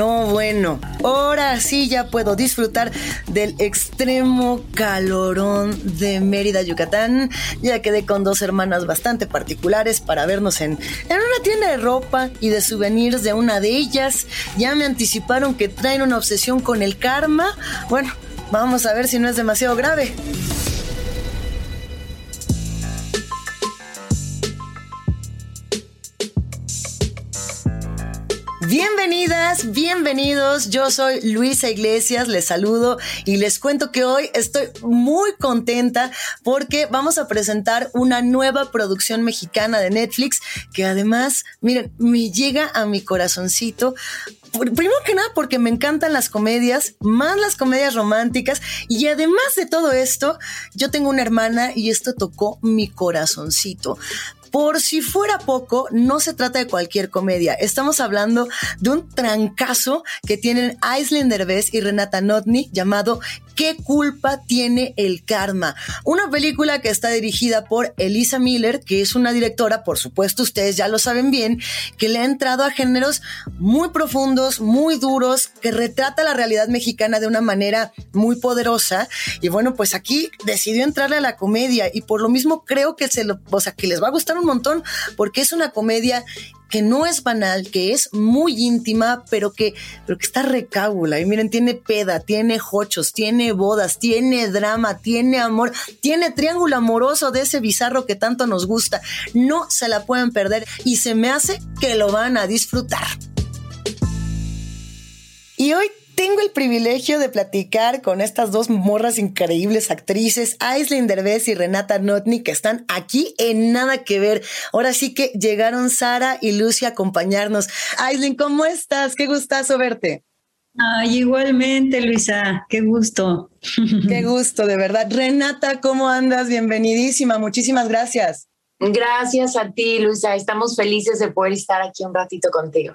No, bueno, ahora sí ya puedo disfrutar del extremo calorón de Mérida, Yucatán. Ya quedé con dos hermanas bastante particulares para vernos en, en una tienda de ropa y de souvenirs de una de ellas. Ya me anticiparon que traen una obsesión con el karma. Bueno, vamos a ver si no es demasiado grave. Bienvenidas, bienvenidos. Yo soy Luisa Iglesias, les saludo y les cuento que hoy estoy muy contenta porque vamos a presentar una nueva producción mexicana de Netflix que además, miren, me llega a mi corazoncito primero que nada porque me encantan las comedias, más las comedias románticas y además de todo esto, yo tengo una hermana y esto tocó mi corazoncito. Por si fuera poco, no se trata de cualquier comedia. Estamos hablando de un trancazo que tienen Aislinn Derbez y Renata Notni llamado ¿Qué culpa tiene el karma? Una película que está dirigida por Elisa Miller, que es una directora, por supuesto ustedes ya lo saben bien, que le ha entrado a géneros muy profundos, muy duros, que retrata la realidad mexicana de una manera muy poderosa. Y bueno, pues aquí decidió entrarle a la comedia y por lo mismo creo que se lo, o sea, que les va a gustar un montón porque es una comedia que no es banal, que es muy íntima, pero que, pero que está recábula. Y miren, tiene peda, tiene jochos, tiene bodas, tiene drama, tiene amor, tiene triángulo amoroso de ese bizarro que tanto nos gusta. No se la pueden perder y se me hace que lo van a disfrutar. Y hoy tengo el privilegio de platicar con estas dos morras increíbles actrices, Aislinn Derbez y Renata Notni, que están aquí en Nada que Ver. Ahora sí que llegaron Sara y Lucy a acompañarnos. Aislinn, ¿cómo estás? Qué gustazo verte. Ay, igualmente, Luisa, qué gusto. Qué gusto, de verdad. Renata, ¿cómo andas? Bienvenidísima, muchísimas gracias. Gracias a ti, Luisa. Estamos felices de poder estar aquí un ratito contigo.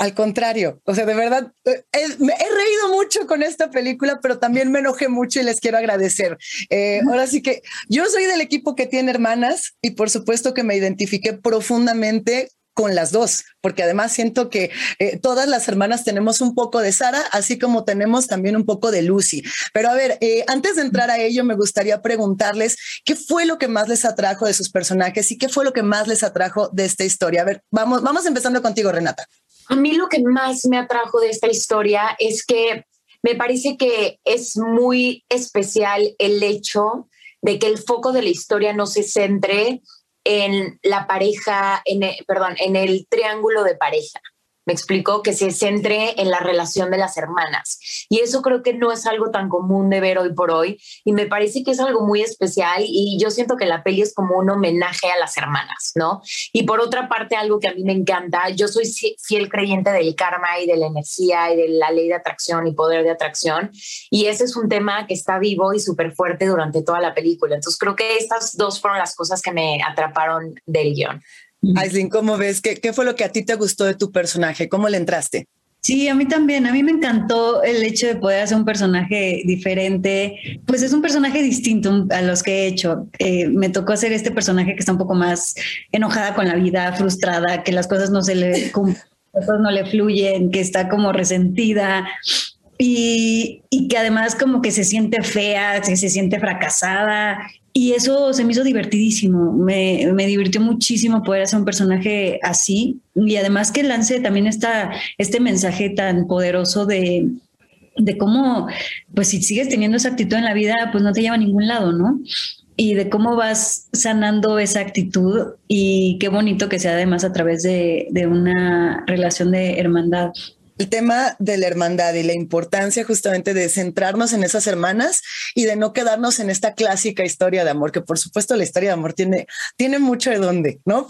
Al contrario, o sea, de verdad, eh, me he reído mucho con esta película, pero también me enojé mucho y les quiero agradecer. Eh, ahora sí que yo soy del equipo que tiene hermanas y por supuesto que me identifiqué profundamente con las dos, porque además siento que eh, todas las hermanas tenemos un poco de Sara, así como tenemos también un poco de Lucy. Pero a ver, antes de entrar a ello, me gustaría preguntarles qué fue lo que más les atrajo de sus personajes y qué fue lo que más les atrajo de esta historia. A ver, vamos, vamos empezando contigo, Renata. A mí lo que más me atrajo de esta historia es que me parece que es muy especial el hecho de que el foco de la historia no se centre en la pareja, en perdón, en el triángulo de pareja, me explico, que se centre en la relación de las hermanas. Y eso creo que no es algo tan común de ver hoy por hoy. Y me parece que es algo muy especial. Y yo siento que la peli es como un homenaje a las hermanas, ¿no? Y por otra parte, algo que a mí me encanta, yo soy fiel creyente del karma y de la energía y de la ley de atracción y poder de atracción. Y ese es un tema que está vivo y súper fuerte durante toda la película. Entonces creo que estas dos fueron las cosas que me atraparon del guion. Aislinn, ¿cómo ves? ¿Qué, ¿Qué fue lo que a ti te gustó de tu personaje? ¿Cómo le entraste? Sí, a mí también. A mí me encantó el hecho de poder hacer un personaje diferente. Pues es un personaje distinto a los que he hecho. Eh, me tocó hacer este personaje que está un poco más enojada con la vida, frustrada, que las cosas no se le cosas no le fluyen, que está como resentida. Y, y, que además como que se siente fea, que se siente fracasada y eso se me hizo divertidísimo, me, me, divirtió muchísimo poder hacer un personaje así. Y además que lance también esta, este mensaje tan poderoso de, de cómo, pues si sigues teniendo esa actitud en la vida, pues no te lleva a ningún lado, ¿no? Y de cómo vas sanando esa actitud. Y qué bonito que sea además a través de, de una relación de hermandad el tema de la hermandad y la importancia justamente de centrarnos en esas hermanas y de no quedarnos en esta clásica historia de amor, que por supuesto la historia de amor tiene, tiene mucho de dónde, ¿no?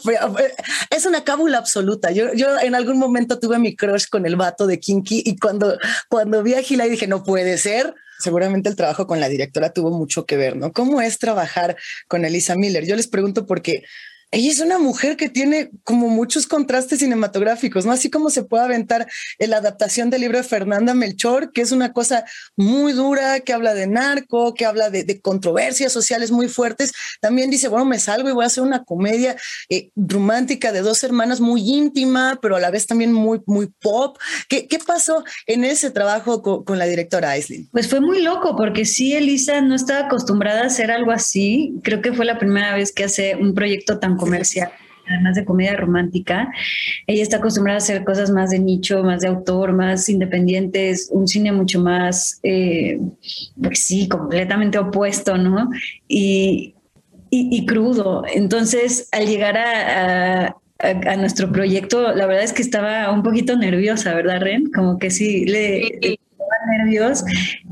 Es una cábula absoluta. Yo, yo en algún momento tuve mi crush con el vato de Kinky y cuando, cuando vi a Gila dije, no puede ser. Seguramente el trabajo con la directora tuvo mucho que ver, ¿no? ¿Cómo es trabajar con Elisa Miller? Yo les pregunto porque ella es una mujer que tiene como muchos contrastes cinematográficos, ¿no? Así como se puede aventar la adaptación del libro de Fernanda Melchor, que es una cosa muy dura, que habla de narco, que habla de, controversias sociales muy fuertes. También dice, bueno, me salgo y voy a hacer una comedia eh, romántica de dos hermanas muy íntima, pero a la vez también muy, muy pop. ¿Qué, pasó en ese trabajo con, la directora Aislinn? Pues fue muy loco, porque sí, Elisa no estaba acostumbrada a hacer algo así. Creo que fue la primera vez que hace un proyecto tan comercial además de comedia romántica. Ella está acostumbrada a hacer cosas más de nicho, más de autor, más independientes, un cine mucho más, eh, pues sí, completamente opuesto, ¿no? Y, y, crudo. Entonces, al llegar a, a, nuestro proyecto, la verdad es que estaba un poquito nerviosa, ¿verdad, Ren? Como que sí, le nervios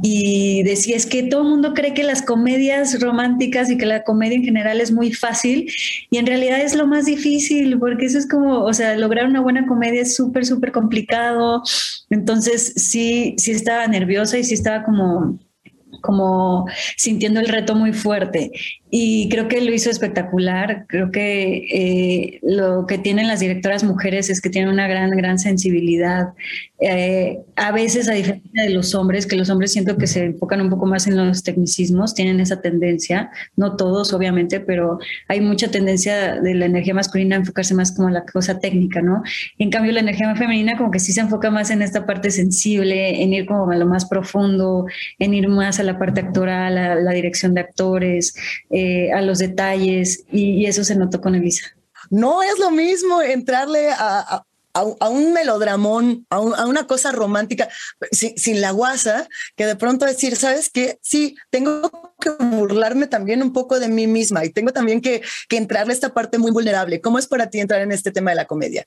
y decía, es que todo el mundo cree que las comedias románticas y que la comedia en general es muy fácil y en realidad es lo más difícil porque eso es como, o sea, lograr una buena comedia es súper, súper complicado. Entonces sí, sí estaba nerviosa y sí estaba como como sintiendo el reto muy fuerte. Y creo que lo hizo espectacular. Creo que eh, lo que tienen las directoras mujeres es que tienen una gran, gran sensibilidad. Eh, a veces, a diferencia de los hombres, que los hombres siento que se enfocan un poco más en los tecnicismos, tienen esa tendencia, no todos obviamente, pero hay mucha tendencia de la energía masculina a enfocarse más como en la cosa técnica, ¿no? En cambio, la energía femenina como que sí se enfoca más en esta parte sensible, en ir como a lo más profundo, en ir más a la parte actoral, a la dirección de actores. A los detalles y, eso se notó con Elisa. No es lo mismo entrarle a, un melodramón, a, una cosa romántica, sin, la guasa, que de pronto decir, ¿sabes qué? Sí, tengo que burlarme también un poco de mí misma y tengo también que, que entrarle a esta parte muy vulnerable. ¿Cómo es para ti entrar en este tema de la comedia?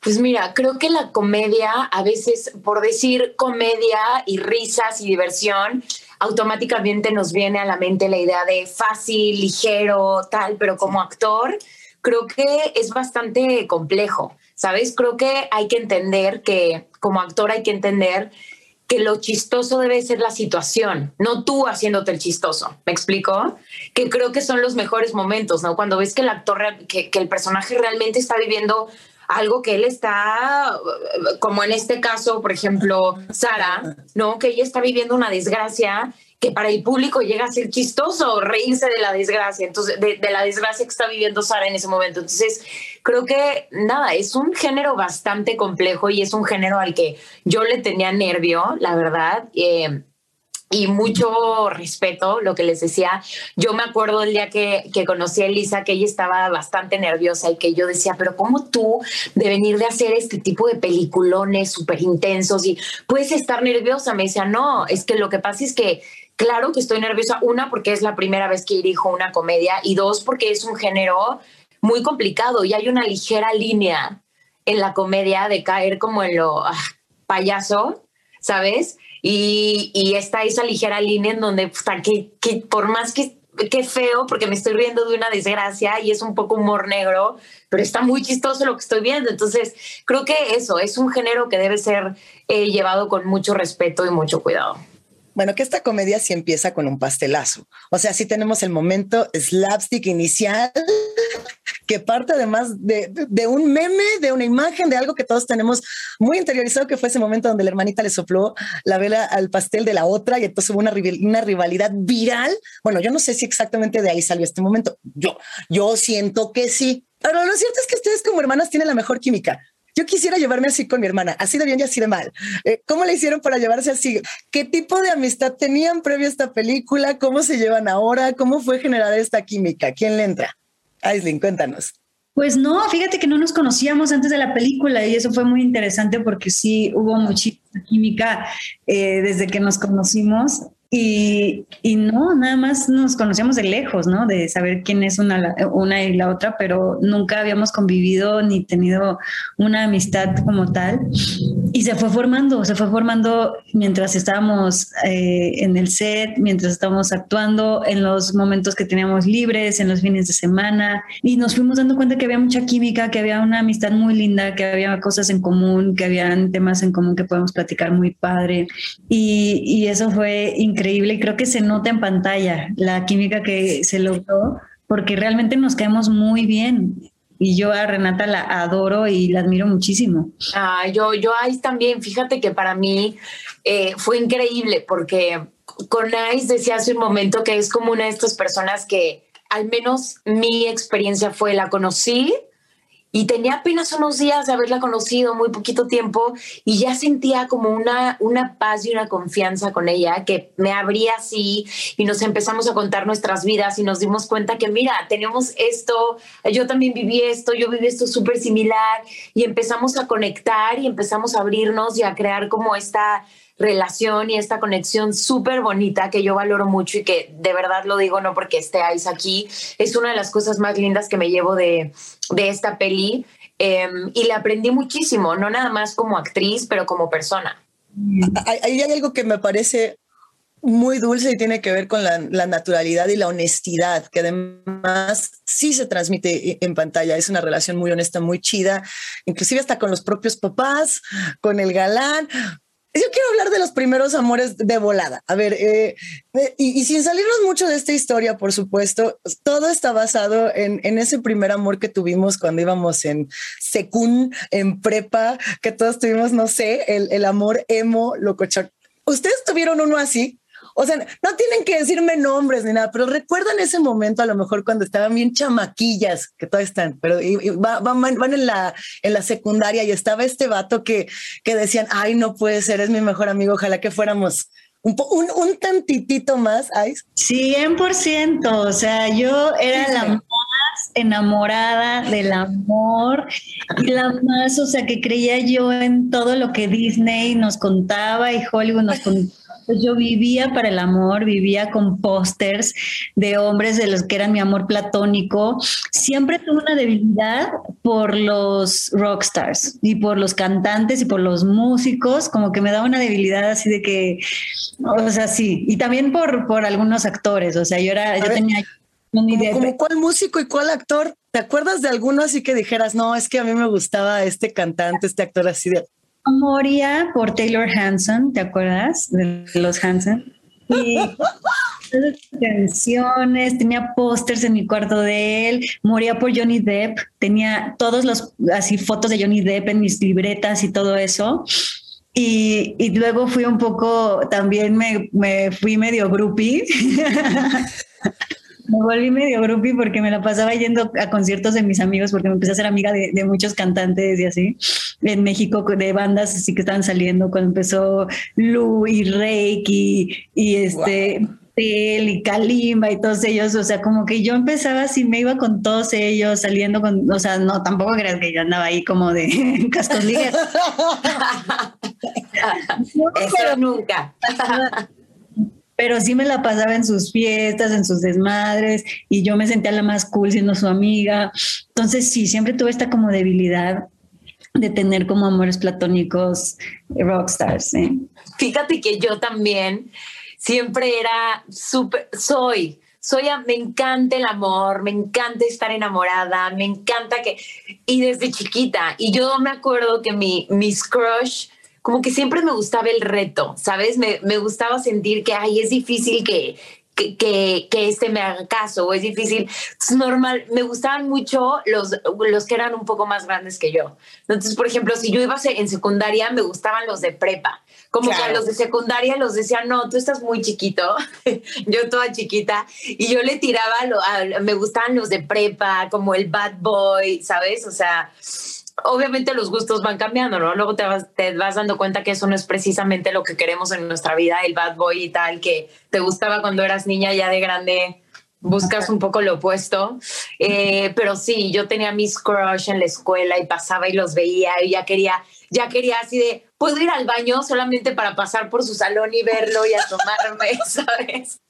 Pues mira, creo que la comedia, a veces por decir comedia y risas y diversión, automáticamente nos viene a la mente la idea de fácil, ligero, tal, pero como actor creo que es bastante complejo, ¿sabes? Creo que hay que entender que como actor hay que entender que lo chistoso debe ser la situación, no tú haciéndote el chistoso. ¿Me explico? Que creo que son los mejores momentos, ¿no? Cuando ves que el actor, que, que el personaje realmente está viviendo algo que él está, como en este caso, por ejemplo, Sara, ¿no? Que ella está viviendo una desgracia que para el público llega a ser chistoso reírse de la desgracia, entonces de, la desgracia que está viviendo Sara en ese momento. Entonces, creo que nada, es un género bastante complejo y es un género al que yo le tenía nervio, la verdad. Eh, y mucho respeto, lo que les decía. Yo me acuerdo el día que, que conocí a Elisa, que ella estaba bastante nerviosa y que yo decía, pero ¿cómo tú de venir de hacer este tipo de peliculones súper intensos y puedes estar nerviosa? Me decía, no, es que lo que pasa es que claro que estoy nerviosa, una porque es la primera vez que dirijo una comedia y dos porque es un género muy complicado y hay una ligera línea en la comedia de caer como en lo ah, payaso, ¿sabes? Y, está esa ligera línea en donde, que, que por más que, que feo, porque me estoy riendo de una desgracia y es un poco humor negro, pero está muy chistoso lo que estoy viendo. Entonces, creo que eso es un género que debe ser eh, llevado con mucho respeto y mucho cuidado. Bueno, que esta comedia sí empieza con un pastelazo. O sea, sí tenemos el momento slapstick inicial que parte además de, de, un meme, de una imagen, de algo que todos tenemos muy interiorizado, que fue ese momento donde la hermanita le sopló la vela al pastel de la otra y entonces hubo una, rivalidad viral. Bueno, yo no sé si exactamente de ahí salió este momento. Yo, yo siento que sí. Pero lo cierto es que ustedes como hermanas tienen la mejor química. Yo quisiera llevarme así con mi hermana, así de bien y así de mal. Eh, ¿Cómo le hicieron para llevarse así? ¿Qué tipo de amistad tenían previo a esta película? ¿Cómo se llevan ahora? ¿Cómo fue generada esta química? ¿Quién le entra? Aislinn, cuéntanos. Pues no, fíjate que no nos conocíamos antes de la película y eso fue muy interesante porque sí hubo muchísima química eh, desde que nos conocimos y, y, no, nada más nos conocíamos de lejos, ¿no? De saber quién es una, una y la otra, pero nunca habíamos convivido ni tenido una amistad como tal. Y se fue formando, se fue formando mientras estábamos eh, en el set, mientras estábamos actuando, en los momentos que teníamos libres, en los fines de semana. Y nos fuimos dando cuenta que había mucha química, que había una amistad muy linda, que había cosas en común, que habían temas en común que podemos platicar muy padre. Y, y eso fue increíble y creo que se nota en pantalla la química que se logró porque realmente nos caemos muy bien. Y yo a Renata la adoro y la admiro muchísimo. Ah, yo, yo ahí también, fíjate que para mí eh, fue increíble porque con Ice decía hace un momento que es como una de estas personas que al menos mi experiencia fue la conocí y tenía apenas unos días de haberla conocido, muy poquito tiempo, y ya sentía como una, una paz y una confianza con ella que me abría así y nos empezamos a contar nuestras vidas y nos dimos cuenta que, mira, tenemos esto, yo también viví esto, yo viví esto súper similar y empezamos a conectar y empezamos a abrirnos y a crear como esta relación y esta conexión súper bonita que yo valoro mucho y que de verdad lo digo no porque estéis aquí, es una de las cosas más lindas que me llevo de, de esta peli em, y le aprendí muchísimo, no nada más como actriz, pero como persona. Ahí hay algo que me parece muy dulce y tiene que ver con la, la, naturalidad y la honestidad, que además sí se transmite en pantalla. Es una relación muy honesta, muy chida, inclusive hasta con los propios papás, con el galán yo quiero hablar de los primeros amores de volada. A ver, eh, y, sin salirnos mucho de esta historia, por supuesto, todo está basado en, ese primer amor que tuvimos cuando íbamos en secún, en prepa, que todos tuvimos, no sé, el, el amor emo, locochón. ¿Ustedes tuvieron uno así? O sea, no tienen que decirme nombres ni nada, pero recuerdan ese momento a lo mejor cuando estaban bien chamaquillas, que todavía están, pero van, en, la, en la secundaria y estaba este vato que, que decían, ay, no puede ser, es mi mejor amigo, ojalá que fuéramos un, un, un tantitito más, Ice. 100%, o sea, yo era la más enamorada del amor y la más, o sea, que creía yo en todo lo que Disney nos contaba y Hollywood nos contaba pues yo vivía para el amor, vivía con pósters de hombres de los que eran mi amor platónico. Siempre tuve una debilidad por los rockstars y por los cantantes y por los músicos, como que me daba una debilidad así de que, o sea, sí, y también por, por algunos actores, o sea, yo era, yo tenía... ¿Como cuál músico y cuál actor? ¿Te acuerdas de alguno así que dijeras, no, es que a mí me gustaba este cantante, este actor así de, moría por Taylor Hanson, ¿te acuerdas de los Hanson? Y canciones, tenía pósters en mi cuarto de él, moría por Johnny Depp, tenía todos los así fotos de Johnny Depp en mis libretas y todo eso. Y, y luego fui un poco, también me, me fui medio groupie. Me volví medio groupie porque me la pasaba yendo a conciertos de mis amigos porque me empecé a ser amiga de, de muchos cantantes y así en México de bandas así que estaban saliendo cuando empezó Lu y Reiki y este y Kalimba y todos ellos, o sea, como que yo empezaba así, me iba con todos ellos, saliendo con, o sea, no, tampoco creas que yo andaba ahí como de cascos Eso nunca pero sí me la pasaba en sus fiestas, en sus desmadres, y yo me sentía la más cool siendo su amiga. Entonces sí, siempre tuve esta como debilidad de tener como amores platónicos rockstars. Fíjate que yo también siempre era súper, soy, soy, me encanta el amor, me encanta estar enamorada, me encanta que, y desde chiquita, y yo me acuerdo que mi, mis crush, como que siempre me gustaba el reto, ¿sabes? Me, me gustaba sentir que, ay, es difícil que, que, que, que, este me haga caso o es difícil. Es normal, me gustaban mucho los, los que eran un poco más grandes que yo. Entonces, por ejemplo, si yo iba en secundaria, me gustaban los de prepa. Como que a los de secundaria los decían, no, tú estás muy chiquito, yo toda chiquita, y yo le tiraba, lo, a, me gustaban los de prepa, como el bad boy, ¿sabes? O sea, obviamente los gustos van cambiando, ¿no? Luego te vas, te vas dando cuenta que eso no es precisamente lo que queremos en nuestra vida, el bad boy y tal, que te gustaba cuando eras niña, ya de grande buscas un poco lo opuesto. Eh, pero sí, yo tenía mis crush en la escuela y pasaba y los veía y ya quería, ya quería así de, puedo ir al baño solamente para pasar por su salón y verlo y asomarme, ¿sabes?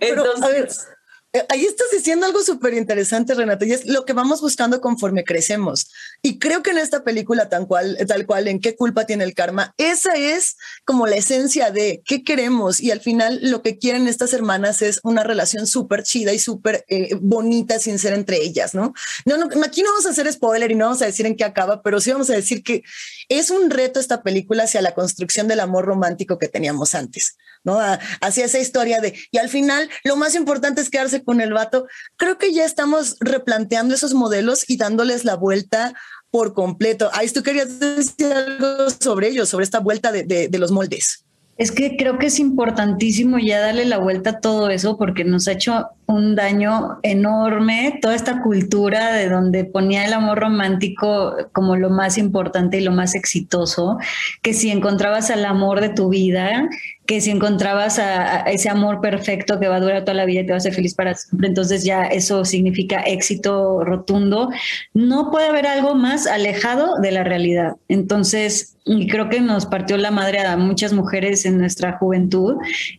Entonces... Eh, ahí estás diciendo algo súper interesante, Renata, y es lo que vamos buscando conforme crecemos. Y creo que en esta película, tal cual, tal cual, en qué culpa tiene el karma, esa es como la esencia de qué queremos. Y al final lo que quieren estas hermanas es una relación súper chida y súper eh, bonita sin ser entre ellas, ¿no? ¿no? No, aquí no vamos a hacer spoiler y no vamos a decir en qué acaba, pero sí vamos a decir que es un reto esta película hacia la construcción del amor romántico que teníamos antes, ¿no? hacia esa historia de, y al final lo más importante es quedarse con el vato. Creo que ya estamos replanteando esos modelos y dándoles la vuelta por completo. Ahí tú querías decir algo sobre ellos, sobre esta vuelta de, de los moldes. Es que creo que es importantísimo ya darle la vuelta a todo eso porque nos ha hecho un daño enorme toda esta cultura de donde ponía el amor romántico como lo más importante y lo más exitoso, que si encontrabas al amor de tu vida, que si encontrabas a, ese amor perfecto que va a durar toda la vida y te va a hacer feliz para siempre, entonces ya eso significa éxito rotundo. No puede haber algo más alejado de la realidad. Entonces, y creo que nos partió la madre a muchas mujeres en nuestra juventud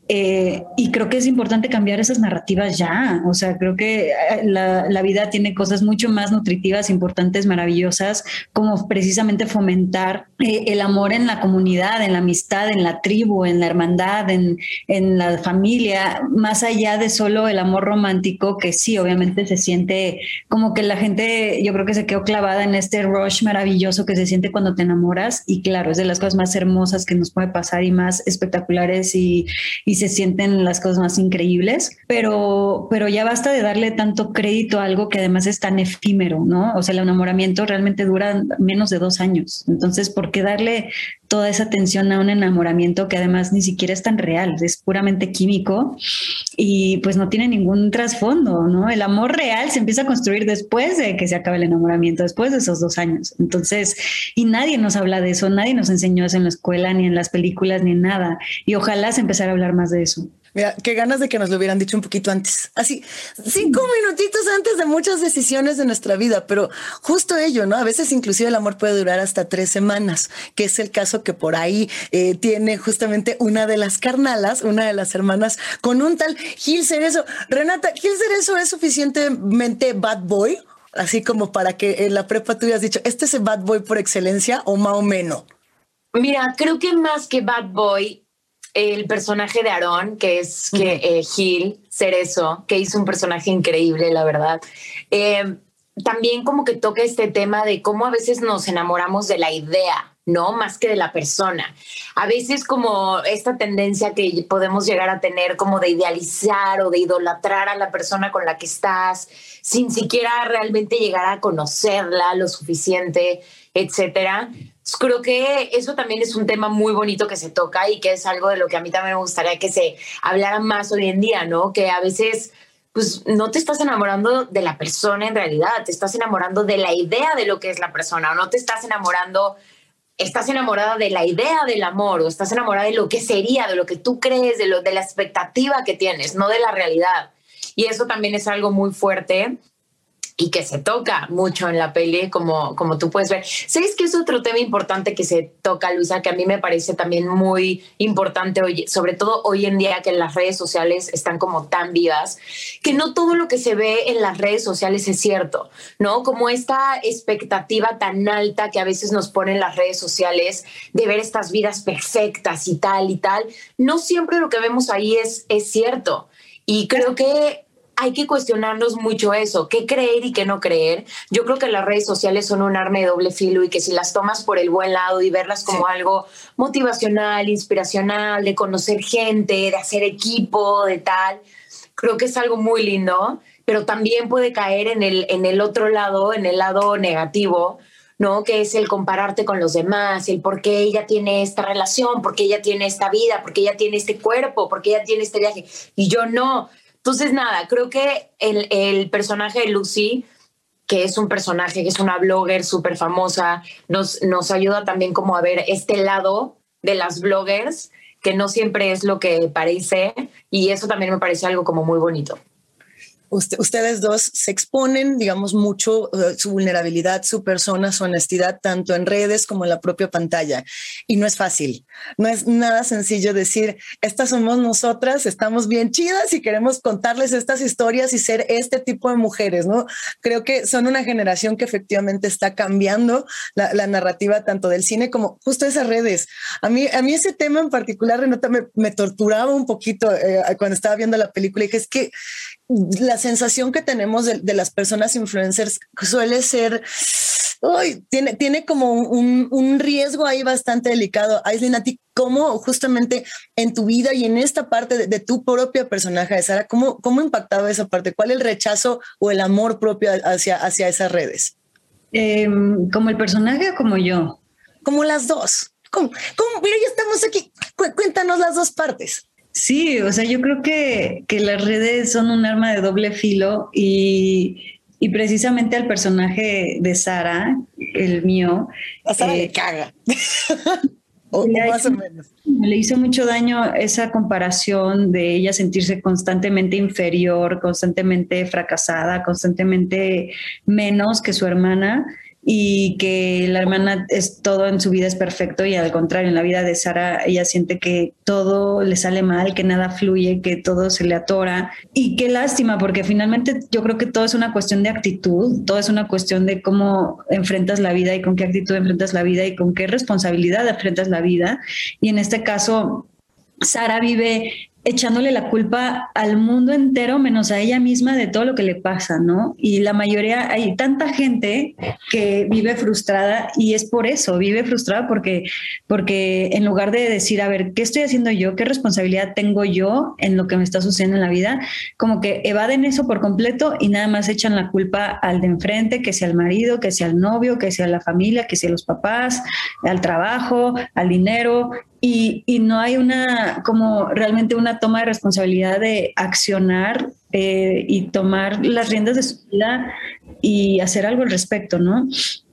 eh, y creo que es importante cambiar esas narrativas ya. O sea, creo que eh, la, la vida tiene cosas mucho más nutritivas, importantes, maravillosas, como precisamente fomentar eh, el amor en la comunidad, en la amistad, en la tribu, en la hermandad en, en, la familia, más allá de solo el amor romántico, que sí, obviamente se siente como que la gente, yo creo que se quedó clavada en este rush maravilloso que se siente cuando te enamoras y claro, es de las cosas más hermosas que nos puede pasar y más espectaculares y, y se sienten las cosas más increíbles, pero, pero ya basta de darle tanto crédito a algo que además es tan efímero, ¿no? O sea, el enamoramiento realmente dura menos de dos años, entonces, ¿por qué darle toda esa atención a un enamoramiento que además ni siquiera es tan real, es puramente químico y pues no tiene ningún trasfondo, ¿no? El amor real se empieza a construir después de que se acabe el enamoramiento, después de esos dos años. Entonces, y nadie nos habla de eso, nadie nos enseñó eso en la escuela, ni en las películas, ni en nada. Y ojalá se empezara a hablar más de eso. Mira, qué ganas de que nos lo hubieran dicho un poquito antes. Así, cinco minutitos antes de muchas decisiones de nuestra vida, pero justo ello, ¿no? A veces inclusive el amor puede durar hasta tres semanas, que es el caso que por ahí eh, tiene justamente una de las carnalas, una de las hermanas, con un tal Gil Cerezo. Renata, ¿Gil Cerezo es suficientemente bad boy? Así como para que en la prepa tú hayas dicho, este es el bad boy por excelencia o más o menos. Mira, creo que más que bad boy, el personaje de Aaron, que es que, eh, Gil Cerezo, que hizo un personaje increíble, la verdad. Eh, también como que toca este tema de cómo a veces nos enamoramos de la idea, ¿no? Más que de la persona. A veces como esta tendencia que podemos llegar a tener como de idealizar o de idolatrar a la persona con la que estás sin siquiera realmente llegar a conocerla lo suficiente, etcétera. Creo que eso también es un tema muy bonito que se toca y que es algo de lo que a mí también me gustaría que se hablara más hoy en día, ¿no? Que a veces pues no te estás enamorando de la persona en realidad, te estás enamorando de la idea de lo que es la persona, o no te estás enamorando, estás enamorada de la idea del amor, o estás enamorada de lo que sería, de lo que tú crees, de, lo, de la expectativa que tienes, no de la realidad. Y eso también es algo muy fuerte y que se toca mucho en la peli, como, como tú puedes ver. ¿Sabes que es otro tema importante que se toca, Luisa, que a mí me parece también muy importante, hoy, sobre todo hoy en día que las redes sociales están como tan vivas, que no todo lo que se ve en las redes sociales es cierto, ¿no? Como esta expectativa tan alta que a veces nos ponen las redes sociales de ver estas vidas perfectas y tal y tal, no siempre lo que vemos ahí es, es cierto. Y creo que hay que cuestionarnos mucho eso, qué creer y qué no creer. Yo creo que las redes sociales son un arma de doble filo y que si las tomas por el buen lado y verlas como algo motivacional, inspiracional, de conocer gente, de hacer equipo, de tal, creo que es algo muy lindo, pero también puede caer en el, en el otro lado, en el lado negativo, ¿no? Que es el compararte con los demás, el por qué ella tiene esta relación, por qué ella tiene esta vida, por qué ella tiene este cuerpo, por qué ella tiene este viaje y yo no. Entonces, nada, creo que el, el personaje de Lucy, que es un personaje, que es una blogger súper famosa, nos, nos ayuda también como a ver este lado de las bloggers, que no siempre es lo que parece, y eso también me parece algo como muy bonito ustedes dos se exponen, digamos, mucho su vulnerabilidad, su persona, su honestidad, tanto en redes como en la propia pantalla. Y no es fácil, no es nada sencillo decir, estas somos nosotras, estamos bien chidas y queremos contarles estas historias y ser este tipo de mujeres, ¿no? Creo que son una generación que efectivamente está cambiando la, narrativa tanto del cine como justo esas redes. A mí, a mí ese tema en particular, Renata, me, torturaba un poquito eh, cuando estaba viendo la película y dije, es que la sensación que tenemos de, las personas influencers suele ser, uy, tiene, tiene como un, riesgo ahí bastante delicado. Aislinn, ¿a ti cómo justamente en tu vida y en esta parte de, tu propia personaje de Sara, ¿cómo, cómo impactaba esa parte? ¿Cuál es el rechazo o el amor propio hacia, hacia esas redes? Em, ¿Como el personaje o como yo? Como las dos. ¿Cómo? ¿Cómo? Mira, ya estamos aquí. cuéntanos las dos partes. Sí, o sea, yo creo que, que las redes son un arma de doble filo y, y precisamente al personaje de Sara, el mío. A Sara le eh, caga. o, más o menos. Le hizo mucho daño esa comparación de ella sentirse constantemente inferior, constantemente fracasada, constantemente menos que su hermana y que la hermana es todo en su vida es perfecto y al contrario, en la vida de Sara ella siente que todo le sale mal, que nada fluye, que todo se le atora. Y qué lástima porque finalmente yo creo que todo es una cuestión de actitud, todo es una cuestión de cómo enfrentas la vida y con qué actitud enfrentas la vida y con qué responsabilidad enfrentas la vida. Y en este caso Sara vive echándole la culpa al mundo entero menos a ella misma de todo lo que le pasa, ¿no? Y la mayoría, hay tanta gente que vive frustrada y es por eso, vive frustrada porque, porque en lugar de decir, a ver, ¿qué estoy haciendo yo? ¿Qué responsabilidad tengo yo en lo que me está sucediendo en la vida? Como que evaden eso por completo y nada más echan la culpa al de enfrente, que sea el marido, que sea el novio, que sea la familia, que sea los papás, al trabajo, al dinero, y, y, no hay una, como realmente una toma de responsabilidad de accionar eh, y tomar las riendas de su vida y hacer algo al respecto, ¿no?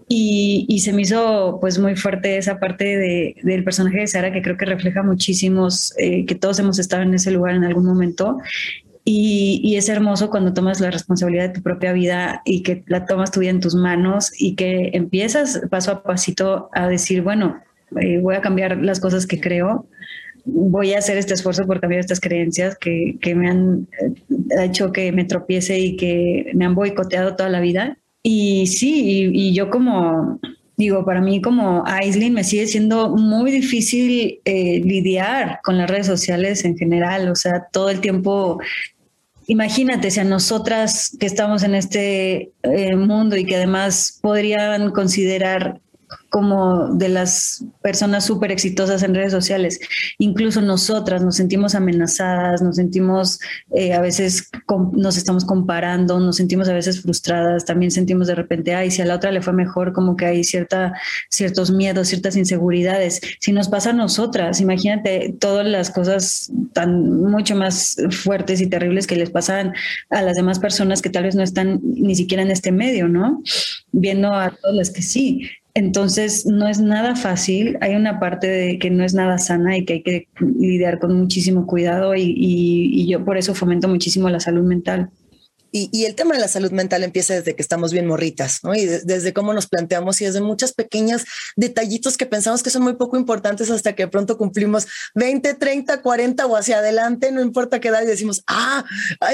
Y, y se me hizo pues muy fuerte esa parte de, del personaje de Sara que creo que refleja muchísimos, eh, que todos hemos estado en ese lugar en algún momento y, y, es hermoso cuando tomas la responsabilidad de tu propia vida y que la tomas tu vida en tus manos y que empiezas paso a pasito a decir, bueno, eh, voy a cambiar las cosas que creo, voy a hacer este esfuerzo por cambiar estas creencias que, que me han eh, hecho que me tropiece y que me han boicoteado toda la vida. Y sí, y, yo como, digo, para mí como Aislinn me sigue siendo muy difícil eh, lidiar con las redes sociales en general, o sea, todo el tiempo imagínate si a nosotras que estamos en este mundo y que además podrían considerar como de las personas súper exitosas en redes sociales. Incluso nosotras nos sentimos amenazadas, nos sentimos eh, a veces, nos estamos comparando, nos sentimos a veces frustradas, también sentimos de repente, ay, si a la otra le fue mejor, como que hay cierta, ciertos miedos, ciertas inseguridades. Si nos pasa a nosotras, imagínate todas las cosas tan mucho más fuertes y terribles que les pasan a las demás personas que tal vez no están ni siquiera en este medio, ¿no? Viendo a todas las que sí. Entonces, no es nada fácil. Hay una parte de que no es nada sana y que hay que lidiar con muchísimo cuidado y, yo por eso fomento muchísimo la salud mental. Y, el tema de la salud mental empieza desde que estamos bien morritas, ¿no? Y desde cómo nos planteamos y desde muchas pequeñas detallitos que pensamos que son muy poco importantes hasta que pronto cumplimos 20, 30, 40 o hacia adelante, no importa qué edad, y decimos, ah,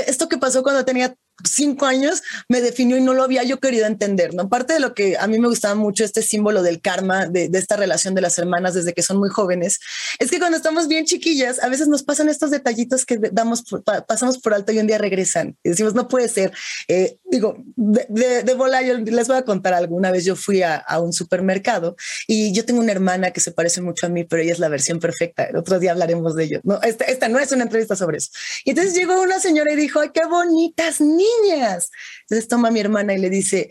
esto que pasó cuando tenía cinco años me definió y no lo había yo querido entender, ¿no? Parte de lo que a mí me gustaba mucho este símbolo del karma, de, esta relación de las hermanas desde que son muy jóvenes, es que cuando estamos bien chiquillas, a veces nos pasan estos detallitos que damos, pasamos por alto y un día regresan y decimos, no puede ser. Eh, digo, de, de, bola, yo les voy a contar algo. Una vez yo fui a, un supermercado y yo tengo una hermana que se parece mucho a mí, pero ella es la versión perfecta. El otro día hablaremos de ello. No, esta, esta no es una entrevista sobre eso. Y entonces llegó una señora y dijo, ay, qué bonitas niñas Entonces toma mi hermana y le dice,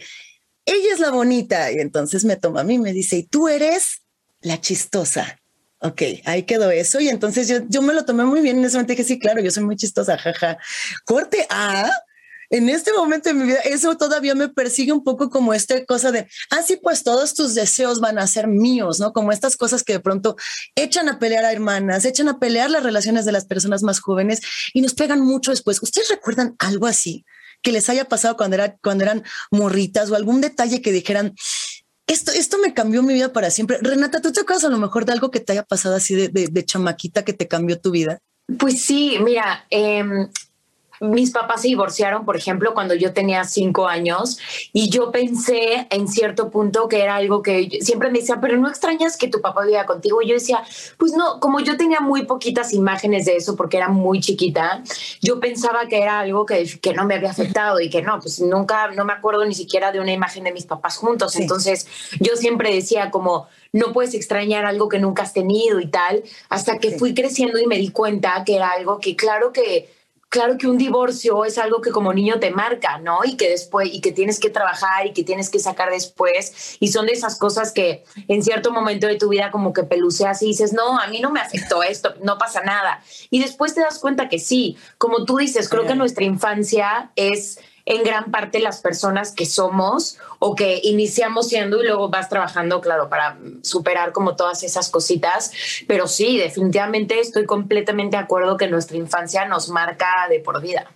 ella es la bonita. Y entonces me toma a mí y me dice, y tú eres la chistosa. Ok, ahí quedó eso. Y entonces yo, yo me lo tomé muy bien. En ese momento dije, sí, claro, yo soy muy chistosa, jaja. Corte A. En este momento de mi vida, eso todavía me persigue un poco como esta cosa de, ah, pues todos tus deseos van a ser míos, ¿no? Como estas cosas que de pronto echan a pelear a hermanas, echan a pelear las relaciones de las personas más jóvenes y nos pegan mucho después. ¿Ustedes recuerdan algo así? Que les haya pasado cuando, era, cuando eran morritas o algún detalle que dijeran, esto, esto me cambió mi vida para siempre. Renata, ¿tú te acuerdas a lo mejor de algo que te haya pasado así de, de, chamaquita que te cambió tu vida? Pues sí, mira, em, mis papás se divorciaron, por ejemplo, cuando yo tenía cinco años y yo pensé en cierto punto que era algo que siempre me decía, pero no extrañas que tu papá viva contigo. Y yo decía, pues no, como yo tenía muy poquitas imágenes de eso porque era muy chiquita, yo pensaba que era algo que, que no me había afectado y que no, pues nunca, no me acuerdo ni siquiera de una imagen de mis papás juntos. Entonces yo siempre decía como, no puedes extrañar algo que nunca has tenido y tal, hasta que fui creciendo y me di cuenta que era algo que claro que claro que un divorcio es algo que como niño te marca, ¿no? Y que después, y que tienes que trabajar y que tienes que sacar después. Y son de esas cosas que en cierto momento de tu vida como que peluceas y dices, no, a mí no me afectó esto, no pasa nada. Y después te das cuenta que sí, como tú dices, creo que nuestra infancia es en gran parte las personas que somos o que iniciamos siendo y luego vas trabajando, claro, para superar como todas esas cositas. Pero sí, definitivamente estoy completamente de acuerdo que nuestra infancia nos marca de por vida.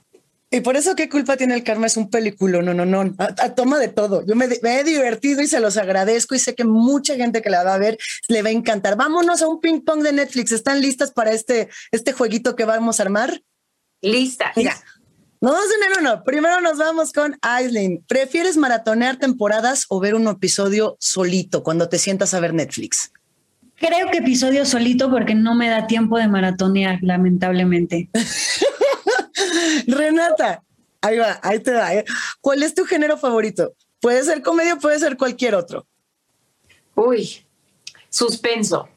Y por eso, ¿qué culpa tiene el karma? Es un película, no, no, no, a, toma de todo. Yo me, he divertido y se los agradezco y sé que mucha gente que la va a ver le va a encantar. Vámonos a un ping pong de Netflix. ¿Están listas para este, este jueguito que vamos a armar? Lista. Mira, no vamos en uno. Primero nos vamos con Aislinn. ¿Prefieres maratonear temporadas o ver un episodio solito cuando te sientas a ver Netflix? Creo que episodio solito porque no me da tiempo de maratonear, lamentablemente. Renata, ahí va, ahí te da. ¿eh? ¿Cuál es tu género favorito? Puede ser comedia, puede ser cualquier otro. Uy, suspenso.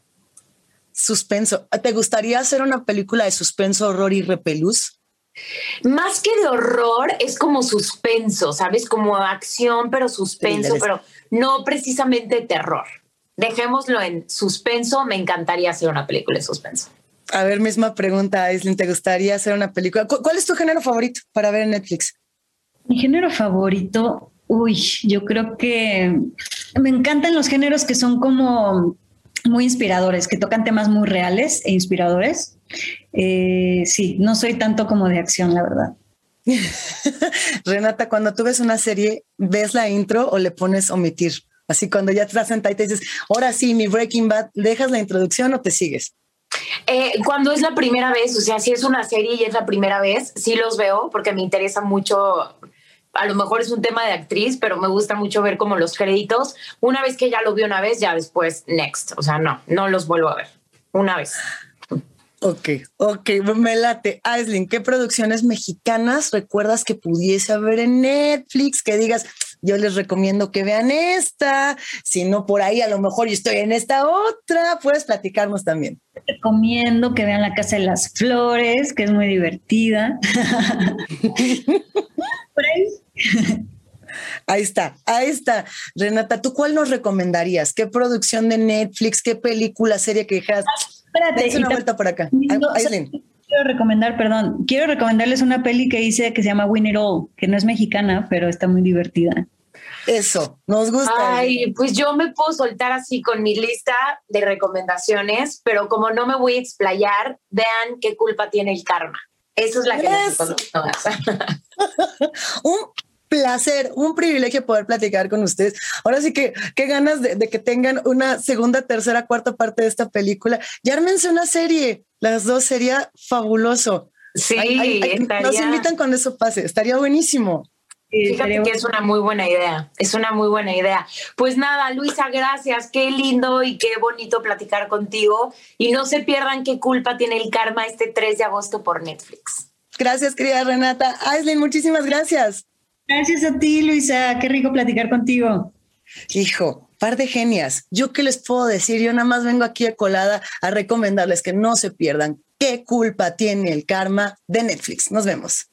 Suspenso. ¿Te gustaría hacer una película de suspenso, horror y repelús? Más que de horror, es como suspenso, ¿sabes? Como acción, pero suspenso, pero no precisamente terror. Dejémoslo en suspenso. Me encantaría hacer una película de suspenso. A ver, misma pregunta, Aislinn. ¿Te gustaría hacer una película? ¿Cuál es tu género favorito para ver en Netflix? Mi género favorito, uy, yo creo que me encantan los géneros que son como muy inspiradores, que tocan temas muy reales e inspiradores. Eh, sí, no soy tanto como de acción, la verdad. Renata, cuando tú ves una serie, ¿ves la intro o le pones omitir? Así cuando ya te estás sentada y te dices, ahora sí, mi Breaking Bad, ¿dejas la introducción o te sigues? Eh, cuando es la primera vez, o sea, si es una serie y es la primera vez, sí los veo porque me interesa mucho a lo mejor es un tema de actriz, pero me gusta mucho ver como los créditos. Una vez que ya lo vi una vez, ya después, next. O sea, no, no los vuelvo a ver. Una vez. Ok, ok, me late. Aislinn, ¿qué producciones mexicanas recuerdas que pudiese haber en Netflix? Que digas, yo les recomiendo que vean esta, si no por ahí a lo mejor yo estoy en esta otra, puedes platicarnos también. Recomiendo que vean La Casa de las Flores, que es muy divertida. Ahí está, ahí está. Renata, ¿tú cuál nos recomendarías? ¿Qué producción de Netflix, qué película, serie que dijeras? Espérate. una vuelta por acá. quiero recomendar, perdón, quiero recomendarles una peli que hice que se llama Win It All, que no es mexicana, pero está muy divertida. Eso, nos gusta. Ay, pues yo me puedo soltar así con mi lista de recomendaciones, pero como no me voy a explayar, vean qué culpa tiene el karma. Eso es la que necesito. Un placer, un privilegio poder platicar con ustedes. Ahora sí que qué ganas de, que tengan una segunda, tercera, cuarta parte de esta película. Ya ármense una serie, las dos sería fabuloso. Sí, nos invitan cuando eso pase, estaría buenísimo. Fíjate que es una muy buena idea, es una muy buena idea. Pues nada, Luisa, gracias, qué lindo y qué bonito platicar contigo. Y no se pierdan qué culpa tiene el karma este 3 de agosto por Netflix. Gracias, querida Renata. Aislinn, muchísimas gracias. Gracias a ti, Luisa. Qué rico platicar contigo. Hijo, par de genias. Yo qué les puedo decir, yo nada más vengo aquí a colada a recomendarles que no se pierdan. ¿Qué culpa tiene el karma de Netflix? Nos vemos.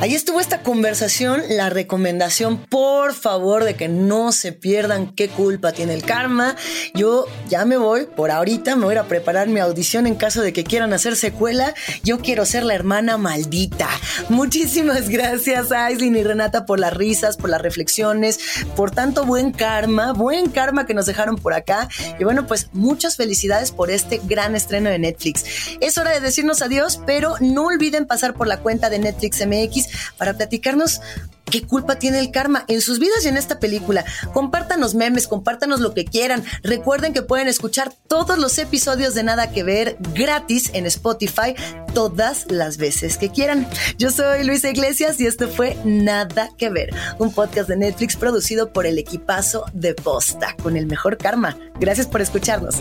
Ahí estuvo esta conversación, la recomendación, por favor, de que no se pierdan qué culpa tiene el karma. Yo ya me voy, por ahorita me voy a preparar mi audición en caso de que quieran hacer secuela. Yo quiero ser la hermana maldita. Muchísimas gracias a Aislinn y Renata por las risas, por las reflexiones, por tanto buen karma, buen karma que nos dejaron por acá. Y bueno, pues muchas felicidades por este gran estreno de Netflix. Es hora de decirnos adiós, pero no olviden pasar por la cuenta de Netflix MX para platicarnos ¿qué culpa tiene el karma en sus vidas y en esta película? Compártanos memes, compártanos lo que quieran. Recuerden que pueden escuchar todos los episodios de Nada que Ver gratis en Spotify todas las veces que quieran. Yo soy Luisa Iglesias y esto fue Nada que Ver, un podcast de Netflix producido por el equipazo de Posta con el mejor karma. Gracias por escucharnos.